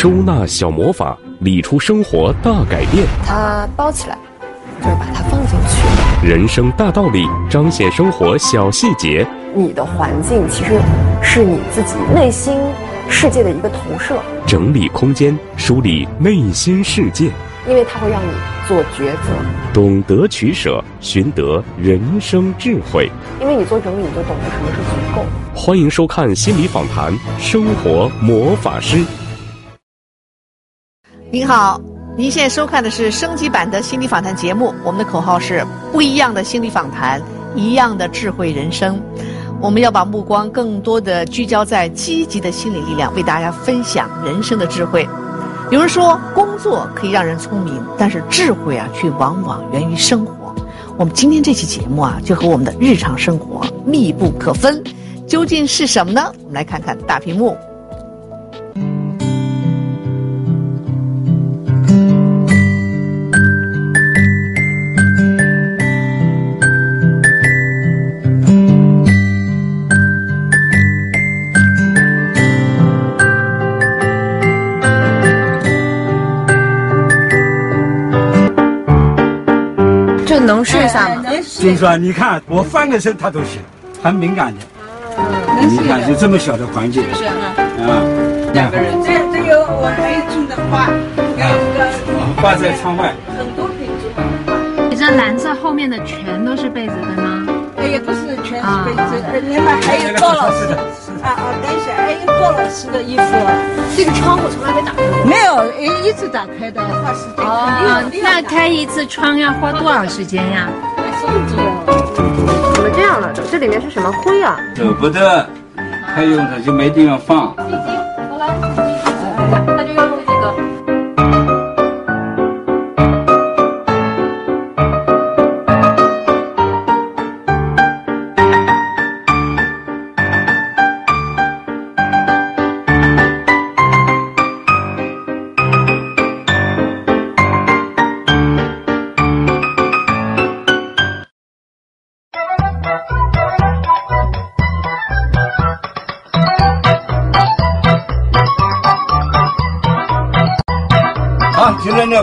收纳小魔法，理出生活大改变。它包起来，就是把它放进去。人生大道理，彰显生活小细节。你的环境其实是你自己内心世界的一个投射。整理空间，梳理内心世界。因为它会让你做抉择，懂得取舍，寻得人生智慧。因为你做整理，你就懂得什么是足够。欢迎收看心理访谈《生活魔法师》。您好，您现在收看的是升级版的心理访谈节目。我们的口号是：不一样的心理访谈，一样的智慧人生。我们要把目光更多的聚焦在积极的心理力量，为大家分享人生的智慧。有人说，工作可以让人聪明，但是智慧啊，却往往源于生活。我们今天这期节目啊，就和我们的日常生活密不可分。究竟是什么呢？我们来看看大屏幕。就是说，你看我翻个身，他都行，很敏感的。你看，就这么小的环境，是啊，啊，两个人，这这有我可以种的花，啊，挂在窗外，很多可以种。你这蓝色后面的全都是被子的吗？哎呀，不是全是被子，另外还有赵老师的。啊啊，等一下，还有高老师的衣服。这个窗户从来没打开过。没有，一一直打开的，花时间。哦，那开一次窗要花多少时间呀？怎么这样了？这里面是什么灰啊？舍不得，太用它就没地方放。加油！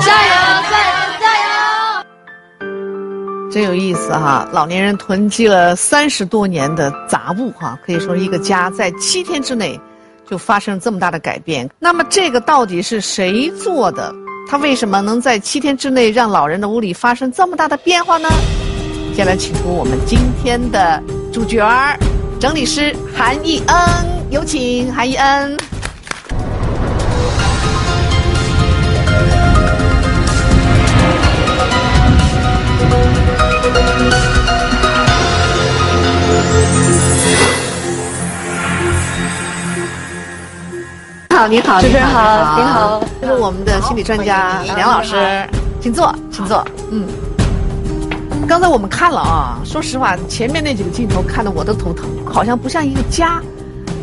加油！加油！真有意思哈！老年人囤积了三十多年的杂物哈，可以说一个家在七天之内就发生这么大的改变。那么这个到底是谁做的？他为什么能在七天之内让老人的屋里发生这么大的变化呢？接下来请出我们今天的主角儿。整理师韩义恩，有请韩义恩。好，你好，主持人好，您好，这是我们的心理专家梁老师，请坐，请坐，嗯。刚才我们看了啊，说实话，前面那几个镜头看得我都头疼，好像不像一个家，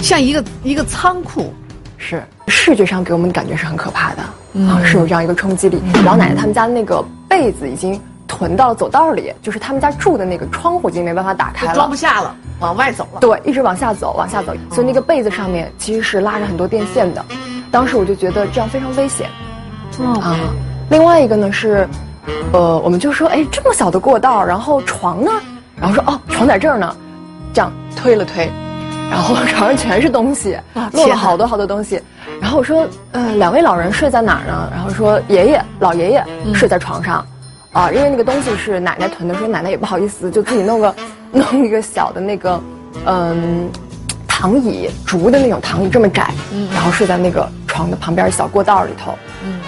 像一个一个仓库。是视觉上给我们感觉是很可怕的啊，是有这样一个冲击力。老奶奶他们家那个被子已经囤到了走道里，就是他们家住的那个窗户已经没办法打开了，装不下了，往外走了。对，一直往下走，往下走，所以那个被子上面其实是拉着很多电线的。当时我就觉得这样非常危险。啊，另外一个呢是。呃，我们就说，哎，这么小的过道，然后床呢？然后说，哦，床在这儿呢，这样推了推，然后 床上全是东西，落了好多好多东西。然后我说，呃，两位老人睡在哪儿呢？然后说，爷爷老爷爷睡在床上，啊，因为那个东西是奶奶囤的，说奶奶也不好意思，就自己弄个弄一个小的那个，嗯，躺椅，竹的那种躺椅，这么窄，然后睡在那个床的旁边小过道里头。嗯。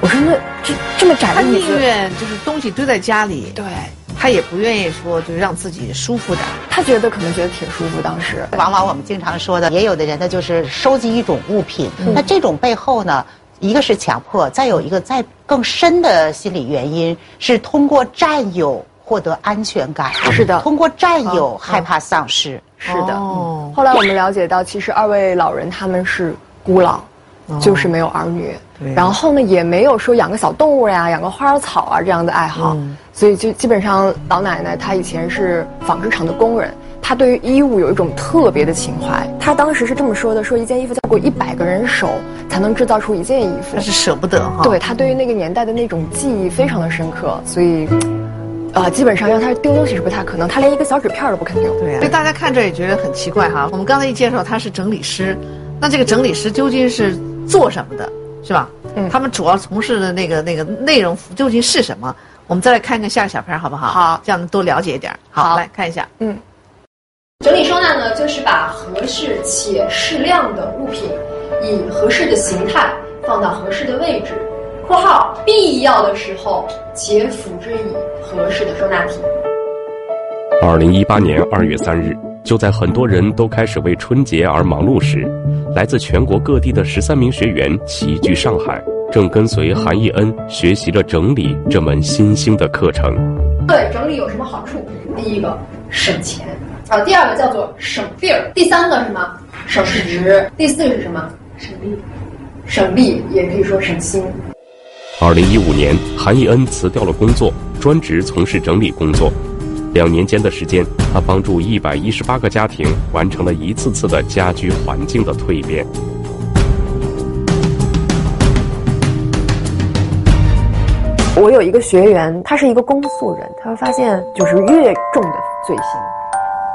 我说那这这么窄的椅子，他宁愿就是东西堆在家里，对，他也不愿意说就是让自己舒服点。他觉得可能觉得挺舒服。当时，往往我们经常说的，也有的人他就是收集一种物品，那这种背后呢，一个是强迫，再有一个再更深的心理原因是通过占有获得安全感。是的，通过占有害怕丧失。是的。后来我们了解到，其实二位老人他们是孤老。就是没有儿女，然后呢，也没有说养个小动物呀、养个花草啊这样的爱好，所以就基本上老奶奶她以前是纺织厂的工人，她对于衣物有一种特别的情怀。她当时是这么说的：说一件衣服要过一百个人手才能制造出一件衣服，那是舍不得哈。对他对于那个年代的那种记忆非常的深刻，所以，呃，基本上让他丢东西是不太可能，他连一个小纸片都不肯丢。对呀、所以大家看这也觉得很奇怪哈。我们刚才一介绍他是整理师，那这个整理师究竟是做什么的，是吧？嗯，他们主要从事的那个那个内容究竟是什么？我们再来看看下个小片好不好？好，这样多了解一点。好，来看一下。嗯，整理收纳呢，就是把合适且适量的物品，以合适的形态放到合适的位置（括号必要的时候且辅之以合适的收纳体）。二零一八年二月三日，就在很多人都开始为春节而忙碌时，来自全国各地的十三名学员齐聚上海，正跟随韩义恩学习着整理这门新兴的课程。对整理有什么好处？第一个，省钱啊；第二个叫做省地儿；第三个什么？省时；第四个是什么？省力。省力也可以说省心。二零一五年，韩义恩辞掉了工作，专职从事整理工作。两年间的时间，他帮助一百一十八个家庭完成了一次次的家居环境的蜕变。我有一个学员，他是一个公诉人，他会发现，就是越重的罪行，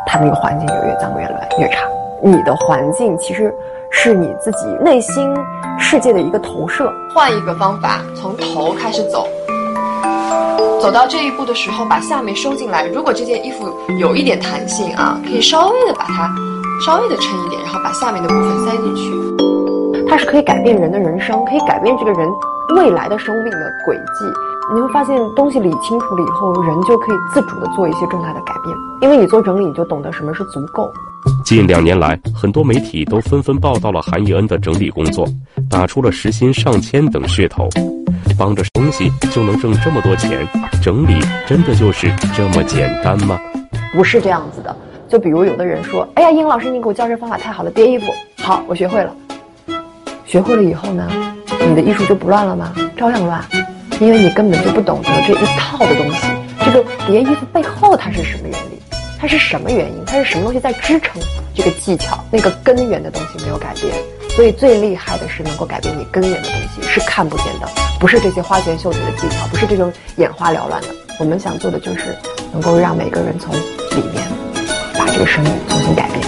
他那个环境就越脏越乱越差。你的环境其实是你自己内心世界的一个投射。换一个方法，从头开始走。走到这一步的时候，把下面收进来。如果这件衣服有一点弹性啊，可以稍微的把它稍微的撑一点，然后把下面的部分塞进去。它是可以改变人的人生，可以改变这个人未来的生命的轨迹。你会发现，东西理清楚了以后，人就可以自主的做一些重大的改变。因为你做整理，你就懂得什么是足够。近两年来，很多媒体都纷纷报道了韩义恩的整理工作，打出了时薪上千等噱头。帮着东西就能挣这么多钱，整理真的就是这么简单吗？不是这样子的。就比如有的人说：“哎呀，英老师，你给我教这方法太好了，叠衣服好，我学会了。”学会了以后呢，你的艺术就不乱了吗？照样乱，因为你根本就不懂得这一套的东西。这个叠衣服背后它是什么原理？它是什么原因？它是什么东西在支撑这个技巧？那个根源的东西没有改变。所以最厉害的是能够改变你根源的东西，是看不见的，不是这些花拳绣腿的技巧，不是这种眼花缭乱的。我们想做的就是能够让每个人从里面把这个生命重新改变。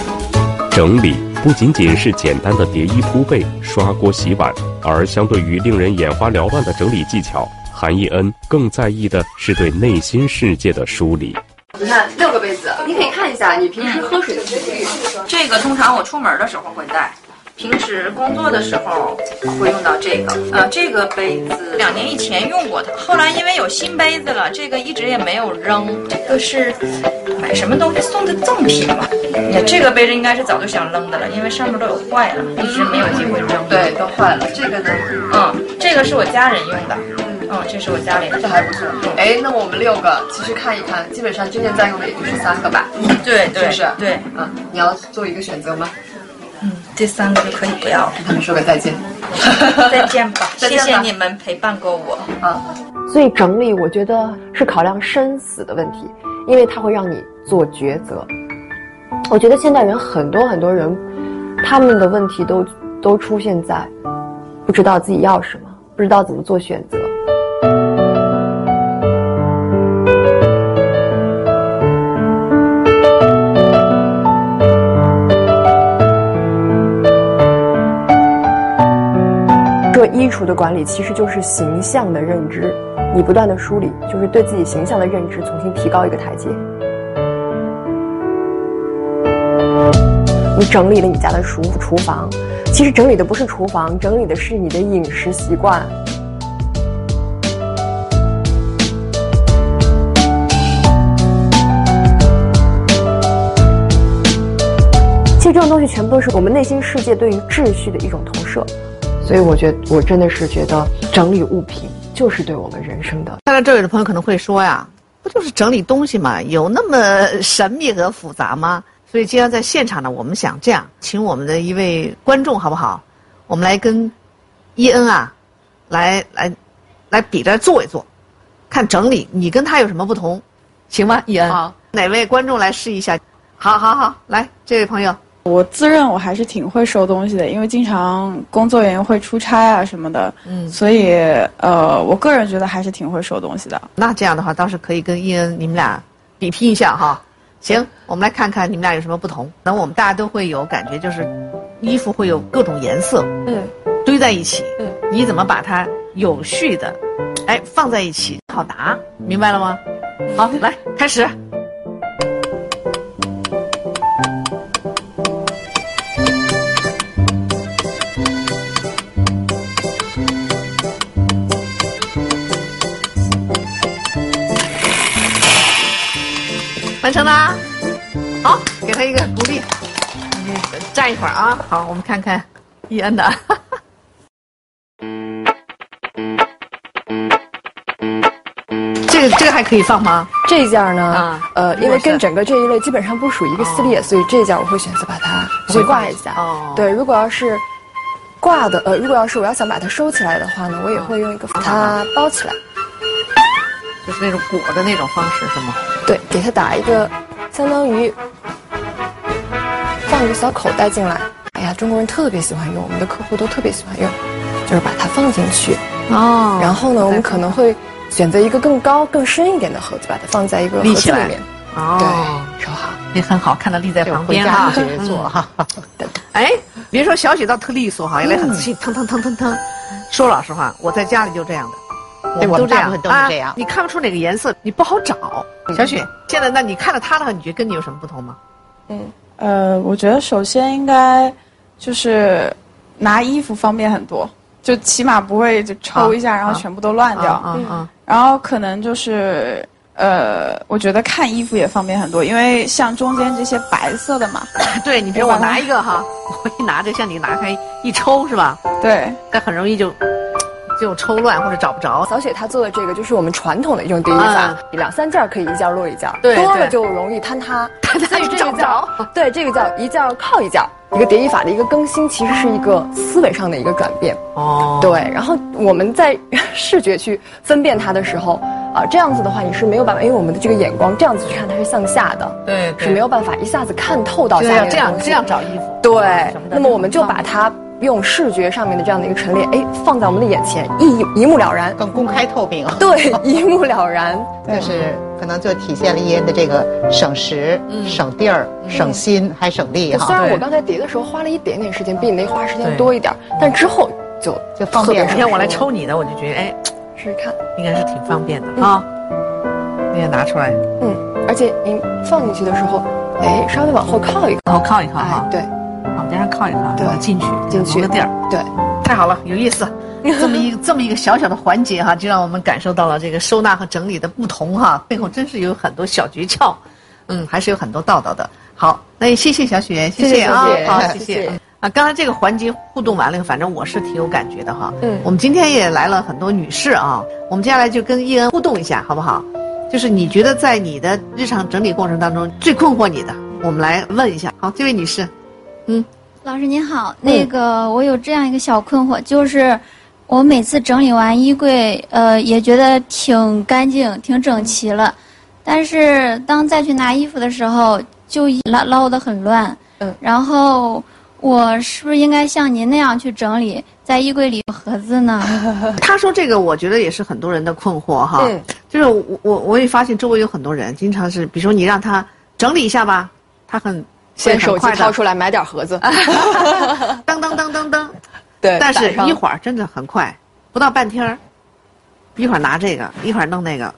整理不仅仅是简单的叠衣铺被、刷锅洗碗，而相对于令人眼花缭乱的整理技巧，韩义恩更在意的是对内心世界的梳理。你看六个杯子，你可以看一下你平时喝水的频率。这个通常我出门的时候会带。平时工作的时候会用到这个，呃，这个杯子两年以前用过它，后来因为有新杯子了，这个一直也没有扔。这个是买什么东西送的赠品吧？你看这个杯子应该是早就想扔的了，因为上面都有坏了，一直没有机会扔。对，都坏了。这个呢？嗯，这个是我家人用的。嗯，这是我家里的，这还不错。哎，那么我们六个其实看一看，基本上真正在用的也就是三个吧。对对，是不是？对，嗯，你要做一个选择吗？嗯，这三个就可以不要了。跟他们说个再见，再见吧，谢谢你们陪伴过我啊。所以整理，我觉得是考量生死的问题，因为它会让你做抉择。我觉得现代人很多很多人，他们的问题都都出现在不知道自己要什么，不知道怎么做选择。衣橱的管理其实就是形象的认知，你不断的梳理，就是对自己形象的认知重新提高一个台阶。你整理了你家的厨厨房，其实整理的不是厨房，整理的是你的饮食习惯。其实这种东西全部都是我们内心世界对于秩序的一种投。所以我觉得，我真的是觉得整理物品就是对我们人生的。看到这里的朋友可能会说呀，不就是整理东西嘛？有那么神秘和复杂吗？所以今天在现场呢，我们想这样，请我们的一位观众好不好？我们来跟伊恩啊，来来来比着做一做，看整理你跟他有什么不同，行吗？伊恩，好，哪位观众来试一下？好好好，来这位朋友，我自认我还是挺会收东西的，因为经常工作原因会出差啊什么的，嗯，所以呃，我个人觉得还是挺会收东西的。那这样的话，倒是可以跟伊恩你们俩比拼一下哈。行，我们来看看你们俩有什么不同。那我们大家都会有感觉，就是衣服会有各种颜色，嗯，堆在一起，嗯，你怎么把它有序的，哎，放在一起好拿，明白了吗？好，来开始。完成啦，好，给他一个鼓励。站一会儿啊，好，我们看看伊恩的。这个这个还可以放吗？这一件呢？啊，呃，因为跟整个这一类基本上不属于一个系列，所以这一件我会选择把它会挂一下。哦，对，如果要是挂的，呃，如果要是我要想把它收起来的话呢，我也会用一个把它包起来。就是那种裹的那种方式是吗？对，给它打一个，相当于放一个小口袋进来。哎呀，中国人特别喜欢用，我们的客户都特别喜欢用，就是把它放进去。哦。然后呢，我们可能会选择一个更高、更深一点的盒子，把它放在一个盒子里面。哦。对，收好，也很好，看到立在旁边哈。杰作哈。哎，别说小雪倒特利索哈，原来很自信，腾腾腾腾腾。说老实话，我在家里就这样的。对，我们大部分都是这样。你看不出哪个颜色，你不好找。小雪，现在那你看到它的话，你觉得跟你有什么不同吗？嗯，呃，我觉得首先应该就是拿衣服方便很多，就起码不会就抽一下，然后全部都乱掉。嗯嗯。然后可能就是呃，我觉得看衣服也方便很多，因为像中间这些白色的嘛。对，你比如我拿一个哈，我一拿着像你拿开一抽是吧？对。但很容易就。就抽乱或者找不着。小雪她做的这个就是我们传统的一种叠衣法，两三件可以一件落一件，多了就容易坍塌。所以这个叫对，这个叫一件靠一件。一个叠衣法的一个更新，其实是一个思维上的一个转变。哦，对。然后我们在视觉去分辨它的时候，啊，这样子的话你是没有办法，因为我们的这个眼光这样子去看它是向下的，对，是没有办法一下子看透到下面的这样这样找衣服。对。那么我们就把它。用视觉上面的这样的一个陈列，哎，放在我们的眼前，一一目了然，更公开透明。对，一目了然，就是可能就体现了伊恩的这个省时、省地儿、省心还省力哈。虽然我刚才叠的时候花了一点点时间，比你那花时间多一点，但之后就就方便。今天我来抽你的，我就觉得哎，试试看，应该是挺方便的啊。你也拿出来，嗯，而且您放进去的时候，哎，稍微往后靠一靠，往后靠一靠哈，对。往边上靠一靠，对，进去进去个地儿，对，太好了，有意思。这么一这么一个小小的环节哈，就让我们感受到了这个收纳和整理的不同哈，背后真是有很多小诀窍，嗯，还是有很多道道的。好，那也谢谢小雪，谢谢啊，好，谢谢啊。刚才这个环节互动完了，反正我是挺有感觉的哈。嗯，我们今天也来了很多女士啊，我们接下来就跟伊恩互动一下，好不好？就是你觉得在你的日常整理过程当中最困惑你的，我们来问一下。好，这位女士。嗯，老师您好，那个我有这样一个小困惑，就是我每次整理完衣柜，呃，也觉得挺干净、挺整齐了，但是当再去拿衣服的时候，就捞捞得很乱。嗯，然后我是不是应该像您那样去整理，在衣柜里盒子呢？他说这个，我觉得也是很多人的困惑哈。对，就是我我我也发现周围有很多人，经常是，比如说你让他整理一下吧，他很。先手机掏出来买点盒子，当当当当当，对，但是一会儿真的很快，不到半天儿，一会儿拿这个，一会儿弄那个，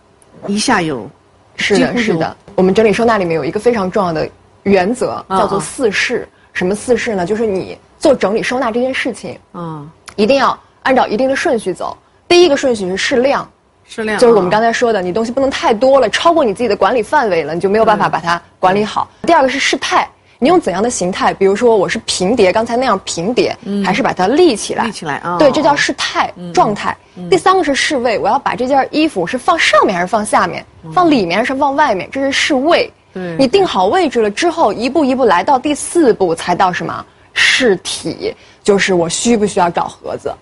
一下有，是的，是的。我们整理收纳里面有一个非常重要的原则，叫做四式。什么四式呢？就是你做整理收纳这件事情，嗯，一定要按照一定的顺序走。第一个顺序是适量。适量就是我们刚才说的，你东西不能太多了，超过你自己的管理范围了，你就没有办法把它管理好。第二个是事态，你用怎样的形态？比如说我是平叠，刚才那样平叠，还是把它立起来？立起来啊！对，这叫事态状态。第三个是侍卫，我要把这件衣服是放上面还是放下面？放里面还是放外面？这是侍卫。你定好位置了之后，一步一步来到第四步，才到什么？试体，就是我需不需要找盒子？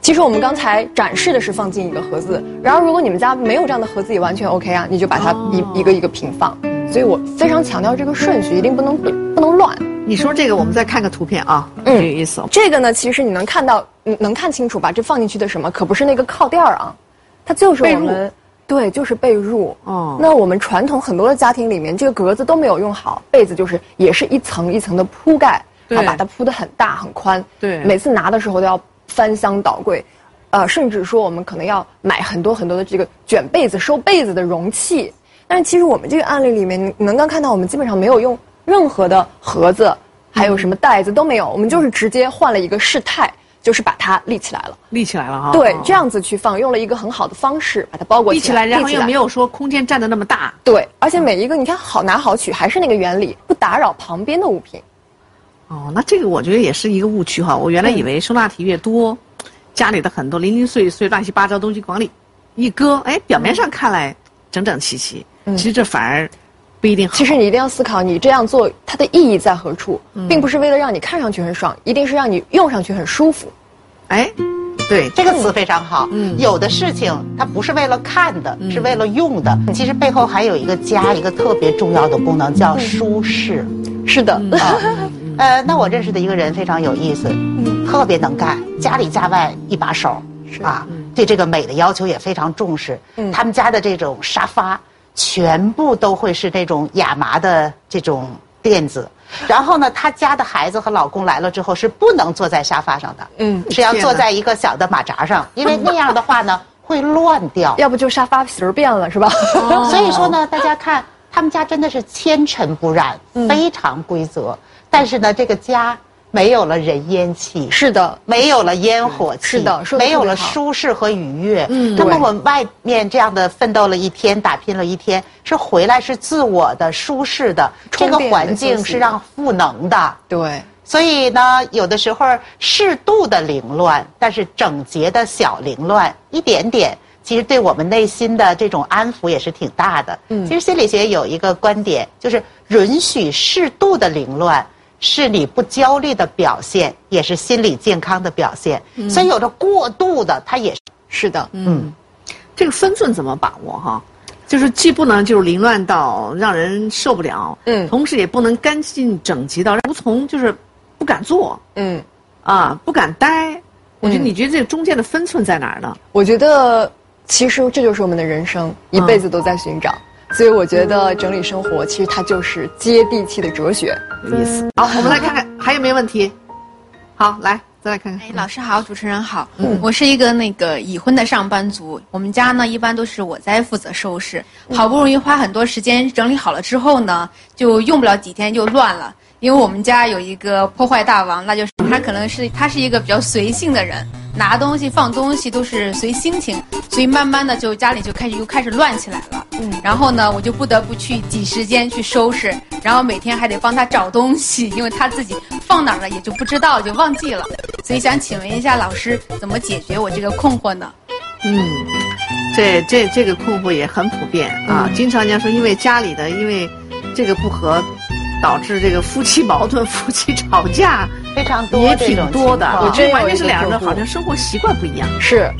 其实我们刚才展示的是放进一个盒子，然后如果你们家没有这样的盒子也完全 OK 啊，你就把它一一个一个平放。所以我非常强调这个顺序一定不能不能乱。你说这个，我们再看个图片啊，嗯，有意思。这个呢，其实你能看到，能看清楚吧？这放进去的什么？可不是那个靠垫儿啊，它就是我们对，就是被褥。哦，那我们传统很多的家庭里面，这个格子都没有用好，被子就是也是一层一层的铺盖，对，把它铺的很大很宽，对，每次拿的时候都要翻箱倒柜，呃，甚至说我们可能要买很多很多的这个卷被子、收被子的容器。但是其实我们这个案例里面，你能够看到我们基本上没有用。任何的盒子，还有什么袋子都没有，我们就是直接换了一个事态，就是把它立起来了。立起来了哈。对，这样子去放，用了一个很好的方式把它包裹起来。立起来，然后又没有说空间占的那么大。对，而且每一个你看好拿好取，还是那个原理，不打扰旁边的物品。哦，那这个我觉得也是一个误区哈。我原来以为收纳体越多，家里的很多零零碎碎、乱七八糟东西往里一搁，哎，表面上看来整整齐齐，其实这反而。不一定好。其实你一定要思考，你这样做它的意义在何处，并不是为了让你看上去很爽，一定是让你用上去很舒服。哎，对，这个词非常好。嗯，有的事情它不是为了看的，是为了用的。其实背后还有一个家一个特别重要的功能，叫舒适。是的。啊，呃，那我认识的一个人非常有意思，特别能干，家里家外一把手，是啊，对这个美的要求也非常重视。嗯，他们家的这种沙发。全部都会是那种亚麻的这种垫子，然后呢，她家的孩子和老公来了之后是不能坐在沙发上的，嗯，是要坐在一个小的马扎上，因为那样的话呢会乱掉，要不就沙发皮儿变了是吧？所以说呢，大家看他们家真的是纤尘不染，非常规则，但是呢，这个家。没有了人烟气，是的，没有了烟火气，是的，没有了舒适和愉悦。嗯，那么我们外面这样的奋斗了一天，打拼了一天，是回来是自我的舒适的，这个环境是让赋能的。对，所以呢，有的时候适度的凌乱，但是整洁的小凌乱，一点点，其实对我们内心的这种安抚也是挺大的。嗯，其实心理学有一个观点，就是允许适度的凌乱。是你不焦虑的表现，也是心理健康的表现。所以有着过度的，它也是的。嗯，这个分寸怎么把握哈？就是既不能就是凌乱到让人受不了，嗯，同时也不能干净整齐到无从就是不敢做，嗯，啊不敢待。我觉得你觉得这个中间的分寸在哪儿呢？我觉得其实这就是我们的人生，一辈子都在寻找。所以我觉得整理生活，其实它就是接地气的哲学，有意思。好，我们来看看还有没有问题。好，来再来看看。哎，老师好，主持人好。嗯，我是一个那个已婚的上班族，我们家呢一般都是我在负责收拾。好不容易花很多时间整理好了之后呢，就用不了几天就乱了。因为我们家有一个破坏大王，那就是他可能是他是一个比较随性的人。拿东西放东西都是随心情，所以慢慢的就家里就开始又开始乱起来了。嗯，然后呢，我就不得不去挤时间去收拾，然后每天还得帮他找东西，因为他自己放哪儿了也就不知道，就忘记了。所以想请问一下老师，怎么解决我这个困惑呢？嗯，这这这个困惑也很普遍啊，经常人家说因为家里的因为这个不和。导致这个夫妻矛盾、夫妻吵架非常多，也挺多的。我觉得关键是两个人好像生活习惯不一样。是，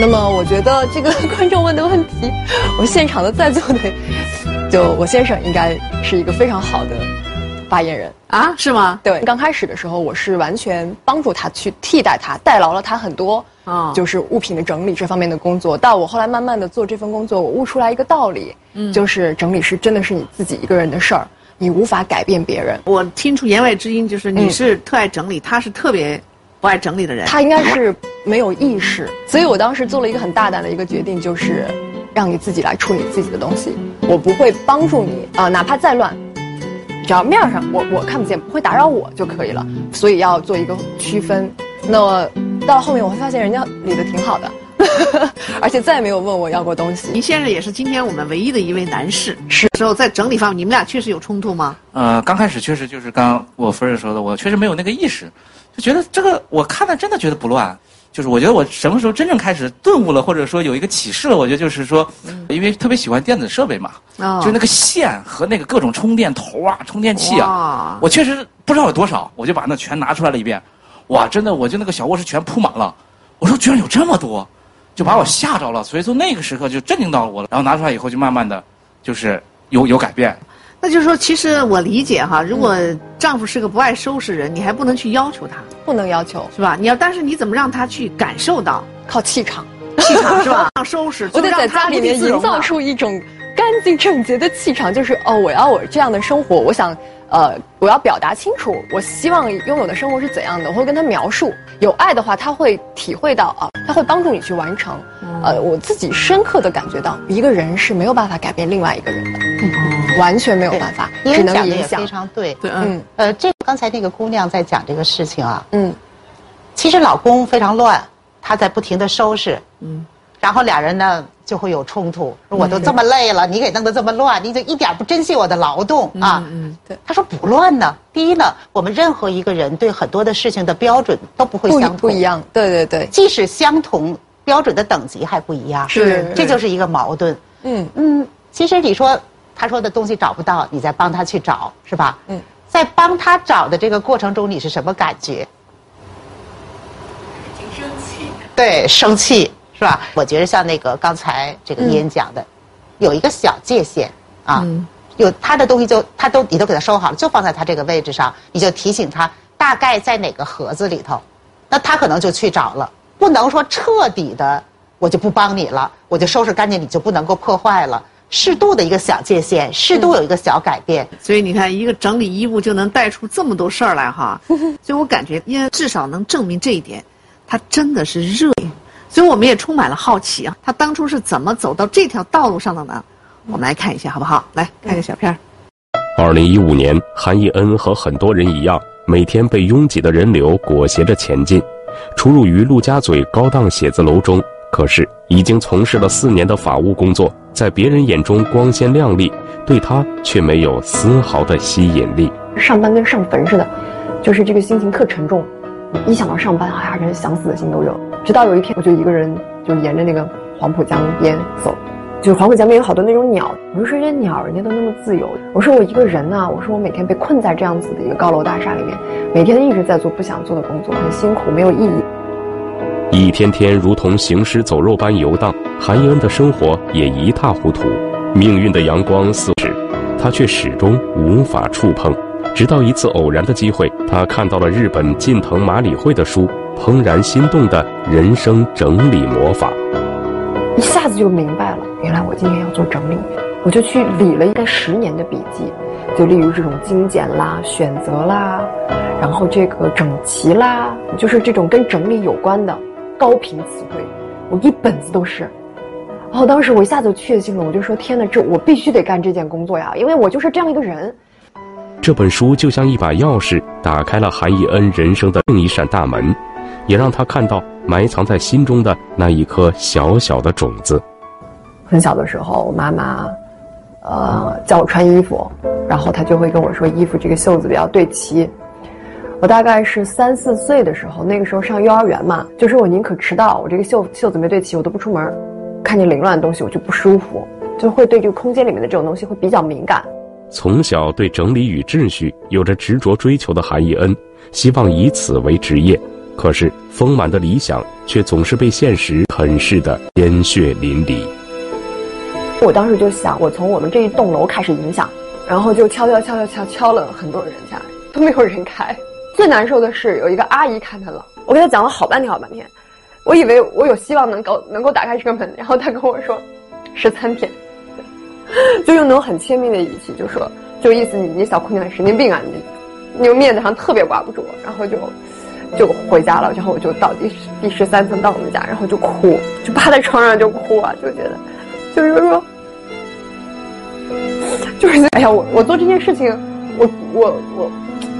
那么我觉得这个 观众问的问题，我现场的在座的，就我先生应该是一个非常好的发言人啊？是吗？对，刚开始的时候我是完全帮助他去替代他，代劳了他很多啊，就是物品的整理这方面的工作。到我后来慢慢的做这份工作，我悟出来一个道理，嗯，就是整理是真的是你自己一个人的事儿。你无法改变别人。我听出言外之音，就是你是特爱整理，他是特别不爱整理的人。他应该是没有意识，所以我当时做了一个很大胆的一个决定，就是让你自己来处理自己的东西，我不会帮助你啊，哪怕再乱，只要面上我我看不见，不会打扰我就可以了。所以要做一个区分。那到后面，我会发现人家理的挺好的。而且再也没有问我要过东西。您先生也是今天我们唯一的一位男士。是。时候在整理方面，你们俩确实有冲突吗？呃，刚开始确实就是刚我夫人说的，我确实没有那个意识，就觉得这个我看了真的觉得不乱。就是我觉得我什么时候真正开始顿悟了，或者说有一个启示了，我觉得就是说，因为特别喜欢电子设备嘛，就那个线和那个各种充电头啊、充电器啊，我确实不知道有多少，我就把那全拿出来了一遍。哇，真的，我就那个小卧室全铺满了。我说居然有这么多。就把我吓着了，所以从那个时刻就震惊到了我了。然后拿出来以后，就慢慢的，就是有有改变。那就是说，其实我理解哈，如果丈夫是个不爱收拾人，你还不能去要求他，不能要求，是吧？你要，但是你怎么让他去感受到靠气场，气场是吧？让收拾，我得在家里面营造出一种干净整洁的气场，就是哦，我要我这样的生活，我想，呃，我要表达清楚，我希望拥有的生活是怎样的，我会跟他描述。有爱的话，他会体会到啊，他会帮助你去完成。呃，我自己深刻的感觉到，一个人是没有办法改变另外一个人的，完全没有办法，只能影响。非常对，对，嗯，呃，这刚才那个姑娘在讲这个事情啊，嗯，其实老公非常乱，他在不停的收拾，嗯，然后俩人呢就会有冲突，我都这么累了，你给弄得这么乱，你就一点不珍惜我的劳动啊，嗯，对，他说不乱呢，第一呢，我们任何一个人对很多的事情的标准都不会相同，不一样，对对对，即使相同。标准的等级还不一样，是，这就是一个矛盾。嗯嗯，其实你说他说的东西找不到，你再帮他去找，是吧？嗯，在帮他找的这个过程中，你是什么感觉？挺生气。对，生气是吧？我觉得像那个刚才这个烟讲的，有一个小界限啊，有他的东西就他都你都给他收好了，就放在他这个位置上，你就提醒他大概在哪个盒子里头，那他可能就去找了。不能说彻底的，我就不帮你了，我就收拾干净，你就不能够破坏了。适度的一个小界限，适度有一个小改变。所以你看，一个整理衣物就能带出这么多事儿来哈。所以我感觉，因为至少能证明这一点，他真的是热。所以我们也充满了好奇啊，他当初是怎么走到这条道路上的呢？我们来看一下好不好？来看个小片儿。二零一五年，韩义恩和很多人一样，每天被拥挤的人流裹挟着前进。出入于陆家嘴高档写字楼中，可是已经从事了四年的法务工作，在别人眼中光鲜亮丽，对他却没有丝毫的吸引力。上班跟上坟似的，就是这个心情特沉重，一想到上班，哎呀，人想死的心都有。直到有一天，我就一个人就沿着那个黄浦江边走。就是黄浦江边有好多那种鸟，我就说这些鸟人家都那么自由，我说我一个人呢，我说我每天被困在这样子的一个高楼大厦里面，每天一直在做不想做的工作，很辛苦，没有意义。一天天如同行尸走肉般游荡，韩一恩的生活也一塌糊涂。命运的阳光似是，他却始终无法触碰。直到一次偶然的机会，他看到了日本近藤麻里惠的书，怦然心动的人生整理魔法。一下子就明白了，原来我今天要做整理，我就去理了一个十年的笔记，就例如这种精简啦、选择啦，然后这个整齐啦，就是这种跟整理有关的高频词汇，我一本子都是。然后当时我一下子确信了，我就说：天哪，这我必须得干这件工作呀，因为我就是这样一个人。这本书就像一把钥匙，打开了韩义恩人生的另一扇大门。也让他看到埋藏在心中的那一颗小小的种子。很小的时候，我妈妈，呃，叫我穿衣服，然后她就会跟我说：“衣服这个袖子要对齐。”我大概是三四岁的时候，那个时候上幼儿园嘛，就是我宁可迟到，我这个袖袖子没对齐，我都不出门。看见凌乱的东西，我就不舒服，就会对这个空间里面的这种东西会比较敏感。从小对整理与秩序有着执着追求的韩义恩，希望以此为职业。可是，丰满的理想却总是被现实啃噬的鲜血淋漓。我当时就想，我从我们这一栋楼开始影响，然后就敲敲敲敲敲敲了很多人家，都没有人开。最难受的是，有一个阿姨看见了，我给她讲了好半天好半天，我以为我有希望能够 能够打开这个门，然后她跟我说，十三天，就用那种很亲密的语气就说，就意思你你小姑娘神经病啊，你，你就面子上特别挂不住，然后就。就回家了，然后我就到第第十三层到我们家，然后就哭，就趴在床上就哭啊，就觉得，就是说，就是哎呀，我我做这件事情，我我我，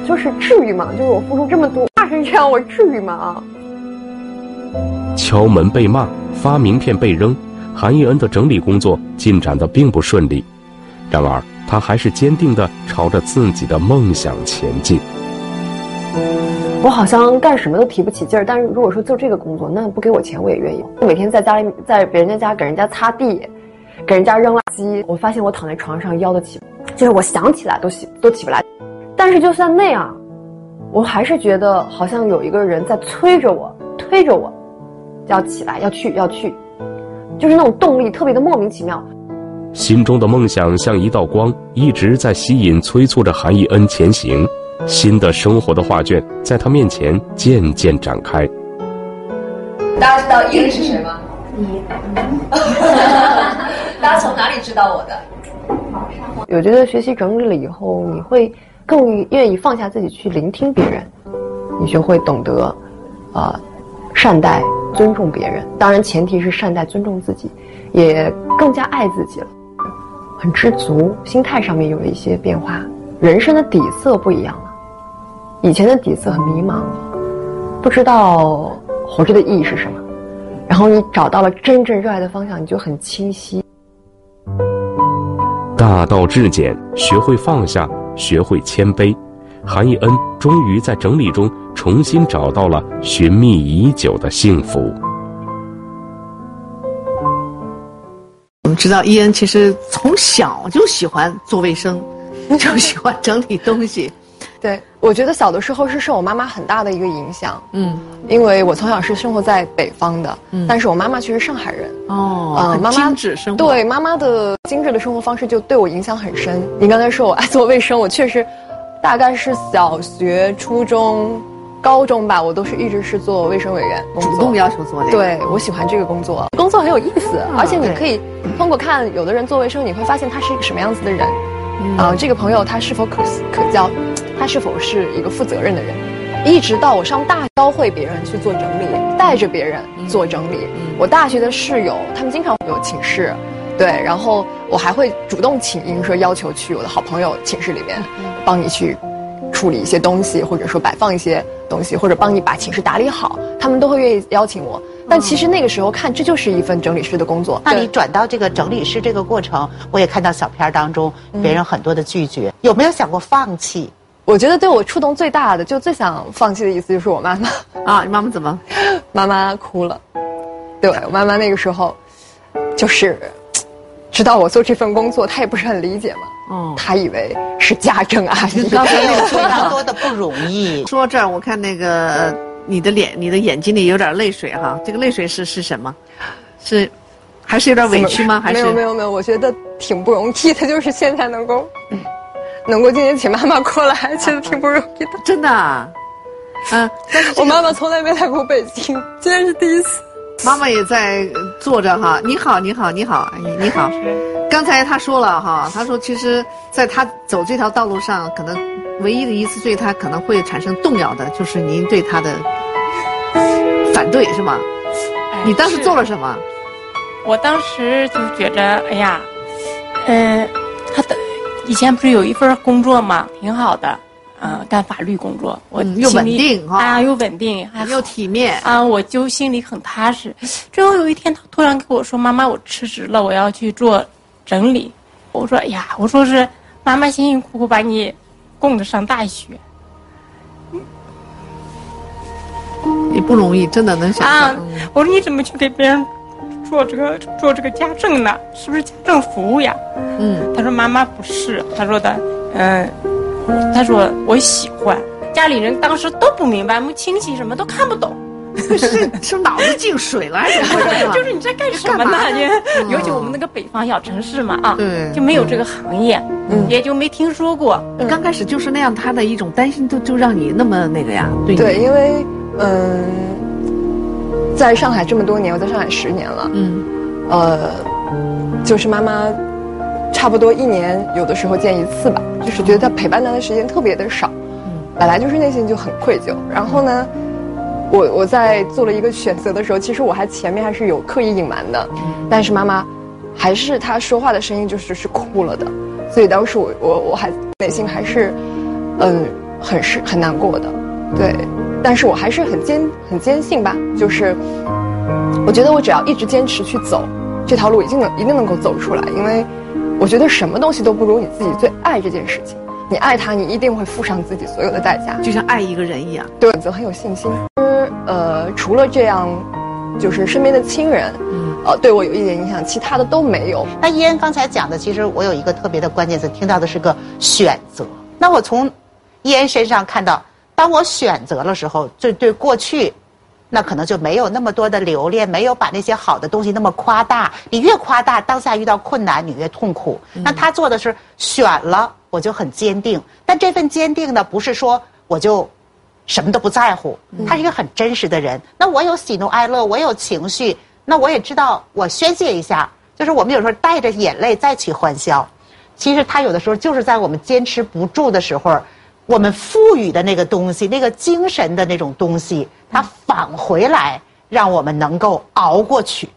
就是至于吗？就是我付出这么多，骂成这样，我至于吗？敲门被骂，发名片被扔，韩义恩的整理工作进展的并不顺利，然而他还是坚定的朝着自己的梦想前进。我好像干什么都提不起劲儿，但是如果说做这个工作，那不给我钱我也愿意。每天在家里，在别人家给人家擦地，给人家扔垃圾。我发现我躺在床上腰都起，就是我想起来都起都起不来。但是就算那样，我还是觉得好像有一个人在催着我，推着我，要起来，要去，要去，就是那种动力特别的莫名其妙。心中的梦想像一道光，一直在吸引、催促着韩义恩前行。新的生活的画卷在他面前渐渐展开。大家知道伊人是谁吗？你 大家从哪里知道我的？我觉得学习整理了以后，你会更愿意放下自己去聆听别人，你学会懂得，呃，善待、尊重别人。当然，前提是善待、尊重自己，也更加爱自己了，很知足，心态上面有了一些变化，人生的底色不一样了。以前的底色很迷茫，不知道活着的意义是什么，然后你找到了真正热爱的方向，你就很清晰。大道至简，学会放下，学会谦卑，韩义恩终于在整理中重新找到了寻觅已久的幸福。我们知道伊恩其实从小就喜欢做卫生，就喜欢整理东西。对，我觉得小的时候是受我妈妈很大的一个影响。嗯，因为我从小是生活在北方的，嗯，但是我妈妈却是上海人。哦，妈妈精致生活。对，妈妈的精致的生活方式就对我影响很深。你刚才说我爱做卫生，我确实，大概是小学、初中、高中吧，我都是一直是做卫生委员，主动要求做的。对，我喜欢这个工作，工作很有意思，而且你可以通过看有的人做卫生，你会发现他是一个什么样子的人。啊，这个朋友他是否可可交？他是否是一个负责任的人？一直到我上大教会别人去做整理，带着别人做整理。我大学的室友，他们经常会有寝室，对，然后我还会主动请缨说要求去我的好朋友寝室里面，帮你去处理一些东西，或者说摆放一些东西，或者帮你把寝室打理好，他们都会愿意邀请我。但其实那个时候看，这就是一份整理师的工作。那你转到这个整理师这个过程，我也看到小片当中别人很多的拒绝，有没有想过放弃？我觉得对我触动最大的，就最想放弃的意思，就是我妈妈 啊。你妈妈怎么？妈妈哭了。对我妈妈那个时候，就是知道我做这份工作，她也不是很理解嘛。哦。她以为是家政阿姨。刚才那个非常多的不容易。说这儿，我看那个你的脸，你的眼睛里有点泪水哈。这个泪水是是什么？是还是有点委屈吗？还是没有没有没有？我觉得挺不容易的，就是现在能够。能够今天请妈妈过来，其实挺不容易的，真的。嗯，但是 我妈妈从来没来过北京，今天是第一次。妈妈也在坐着哈，你好，你好，你好，你好。刚才她说了哈，她说其实在她走这条道路上，可能唯一的一次对她可能会产生动摇的，就是您对她的反对，是吗？你当时做了什么？我当时就觉着，哎呀，嗯。以前不是有一份工作吗？挺好的，嗯，干法律工作，我又稳定啊，又稳定，还又体面啊，我就心里很踏实。最后有一天，他突然跟我说：“妈妈，我辞职了，我要去做整理。”我说：“哎呀，我说是妈妈辛辛苦苦把你供着上大学，你不容易，真的能想象。”我说：“你怎么去给别人？”做这个做这个家政呢，是不是家政服务呀？嗯，他说妈妈不是，他说的，嗯，他说我喜欢。家里人当时都不明白，我们亲戚什么都看不懂，是是脑子进水了还是什么？就是你在干什么呢？你 尤其我们那个北方小城市嘛，啊，就没有这个行业，也就没听说过。刚开始就是那样，他的一种担心，就就让你那么那个呀？对，因为嗯。在上海这么多年，我在上海十年了。嗯，呃，就是妈妈，差不多一年有的时候见一次吧，就是觉得她陪伴她的时间特别的少。嗯，本来就是内心就很愧疚。然后呢，我我在做了一个选择的时候，其实我还前面还是有刻意隐瞒的。嗯，但是妈妈还是她说话的声音就是是哭了的，所以当时我我我还内心还是嗯很是很难过的，对。但是我还是很坚很坚信吧，就是我觉得我只要一直坚持去走这条路，一定能一定能够走出来。因为我觉得什么东西都不如你自己最爱这件事情。你爱他，你一定会付上自己所有的代价，就像爱一个人一样。对，则很有信心。呃，除了这样，就是身边的亲人，呃，对我有一点影响，其他的都没有。那伊恩刚才讲的，其实我有一个特别的关键词，听到的是个选择。那我从伊恩身上看到。当我选择的时候，就对过去那可能就没有那么多的留恋，没有把那些好的东西那么夸大。你越夸大，当下遇到困难，你越痛苦。那他做的是选了，我就很坚定。但这份坚定呢，不是说我就什么都不在乎。他是一个很真实的人。那我有喜怒哀乐，我有情绪，那我也知道我宣泄一下。就是我们有时候带着眼泪再去欢笑。其实他有的时候就是在我们坚持不住的时候。我们赋予的那个东西，那个精神的那种东西，它返回来，让我们能够熬过去。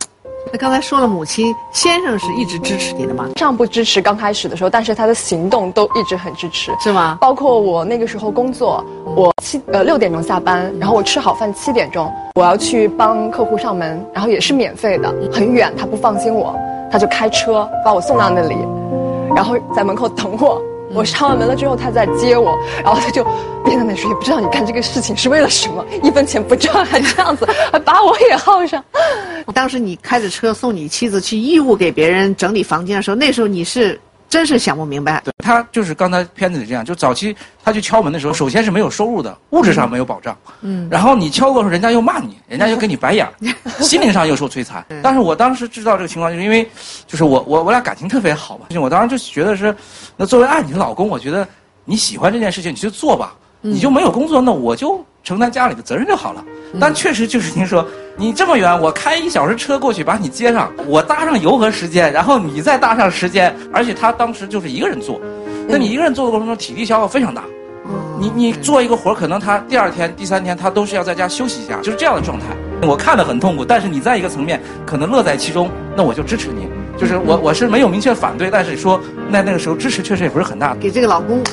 那刚才说了，母亲先生是一直支持你的吗？上不支持刚开始的时候，但是他的行动都一直很支持，是吗？包括我那个时候工作，我七呃六点钟下班，然后我吃好饭七点钟，我要去帮客户上门，然后也是免费的，很远，他不放心我，他就开车把我送到那里，然后在门口等我。我上完门了之后，他再接我，然后他就边在那说，也不知道你干这个事情是为了什么，一分钱不赚，还这样子，还把我也耗上。当时你开着车送你妻子去义务给别人整理房间的时候，那时候你是。真是想不明白，对他就是刚才片子里这样，就早期他去敲门的时候，首先是没有收入的，物质上没有保障，嗯，然后你敲过时候，人家又骂你，人家又给你白眼，心灵上又受摧残。但是我当时知道这个情况，就是因为，就是我我我俩感情特别好嘛，我当时就觉得是，那作为爱你的老公，我觉得你喜欢这件事情，你去做吧，你就没有工作，那我就。承担家里的责任就好了，但确实就是您说，你这么远，我开一小时车过去把你接上，我搭上油和时间，然后你再搭上时间，而且他当时就是一个人做，那你一个人做的过程中体力消耗非常大，你你做一个活可能他第二天、第三天他都是要在家休息一下，就是这样的状态。我看得很痛苦，但是你在一个层面可能乐在其中，那我就支持你。就是我我是没有明确反对，但是说那那个时候支持确实也不是很大。给这个老公。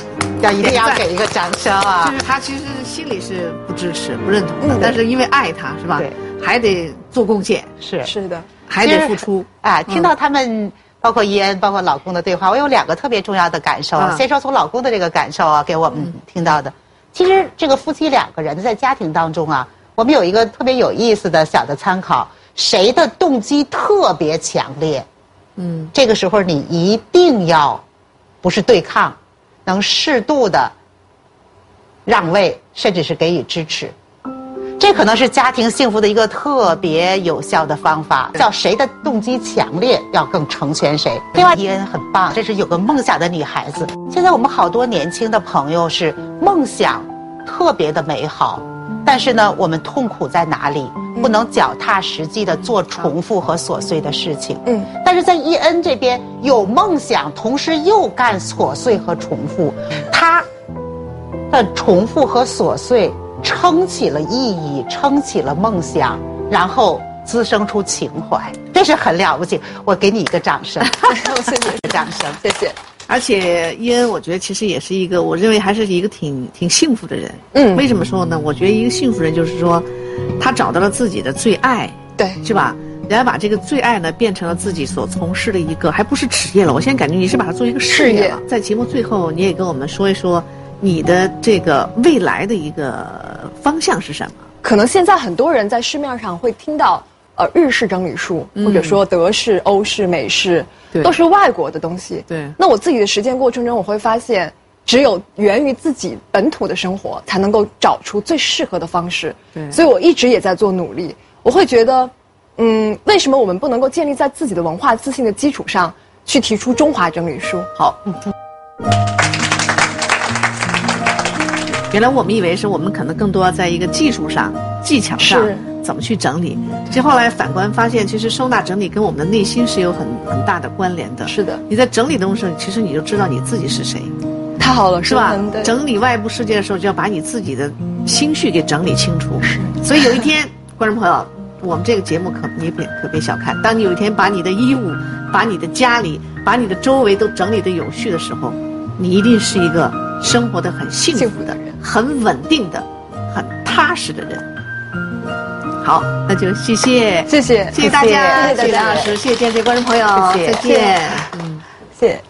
要一定要给一个掌声啊！就是他其实心里是不支持、不认同的，但是因为爱他，是吧？对，还得做贡献，是是的，还得付出。哎，听到他们包括伊恩、包括老公的对话，我有两个特别重要的感受。先说从老公的这个感受啊，给我们听到的。其实这个夫妻两个人在家庭当中啊，我们有一个特别有意思的小的参考：谁的动机特别强烈？嗯，这个时候你一定要不是对抗。能适度的让位，甚至是给予支持，这可能是家庭幸福的一个特别有效的方法。叫谁的动机强烈，要更成全谁。另外，伊恩很棒，这是有个梦想的女孩子。现在我们好多年轻的朋友是梦想特别的美好，但是呢，我们痛苦在哪里？不能脚踏实地的做重复和琐碎的事情。嗯，但是在伊恩这边有梦想，同时又干琐碎和重复，他的重复和琐碎撑起了意义，撑起了梦想，然后滋生出情怀，这是很了不起。我给你一个掌声，谢谢掌声，谢谢。而且伊恩，我觉得其实也是一个，我认为还是一个挺挺幸福的人。嗯，为什么说呢？我觉得一个幸福人就是说。他找到了自己的最爱，对，是吧？然后把这个最爱呢变成了自己所从事的一个，还不是职业了。我现在感觉你是把它做一个事业了。在节目最后，你也跟我们说一说你的这个未来的一个方向是什么？可能现在很多人在市面上会听到，呃，日式整理术，或者说德式、欧式、美式，都是外国的东西。对。那我自己的实践过程中，我会发现。只有源于自己本土的生活，才能够找出最适合的方式。对，所以我一直也在做努力。我会觉得，嗯，为什么我们不能够建立在自己的文化自信的基础上，去提出中华整理术？好。原来我们以为是我们可能更多在一个技术上、技巧上怎么去整理，其实后来反观发现，其实收纳整理跟我们的内心是有很很大的关联的。是的，你在整理的时候，其实你就知道你自己是谁。太好了，是吧？整理外部世界的时候，就要把你自己的心绪给整理清楚。是，所以有一天，观众朋友，我们这个节目可你别可别小看，当你有一天把你的衣物、把你的家里、把你的周围都整理的有序的时候，你一定是一个生活的很幸福的人，很稳定的、很踏实的人。好，那就谢谢，谢谢，谢谢大家，谢谢梁老师，谢谢电视观众朋友，再见。嗯，谢谢。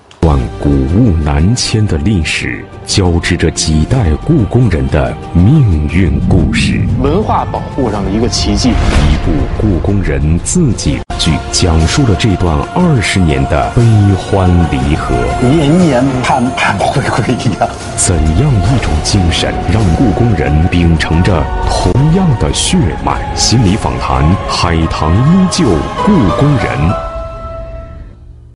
古物南迁的历史，交织着几代故宫人的命运故事。文化保护上的一个奇迹，一部故宫人自己。剧，讲述了这段二十年的悲欢离合。年年盼盼回归呀。怎样一种精神，让故宫人秉承着同样的血脉？心理访谈，海棠依旧故宫人。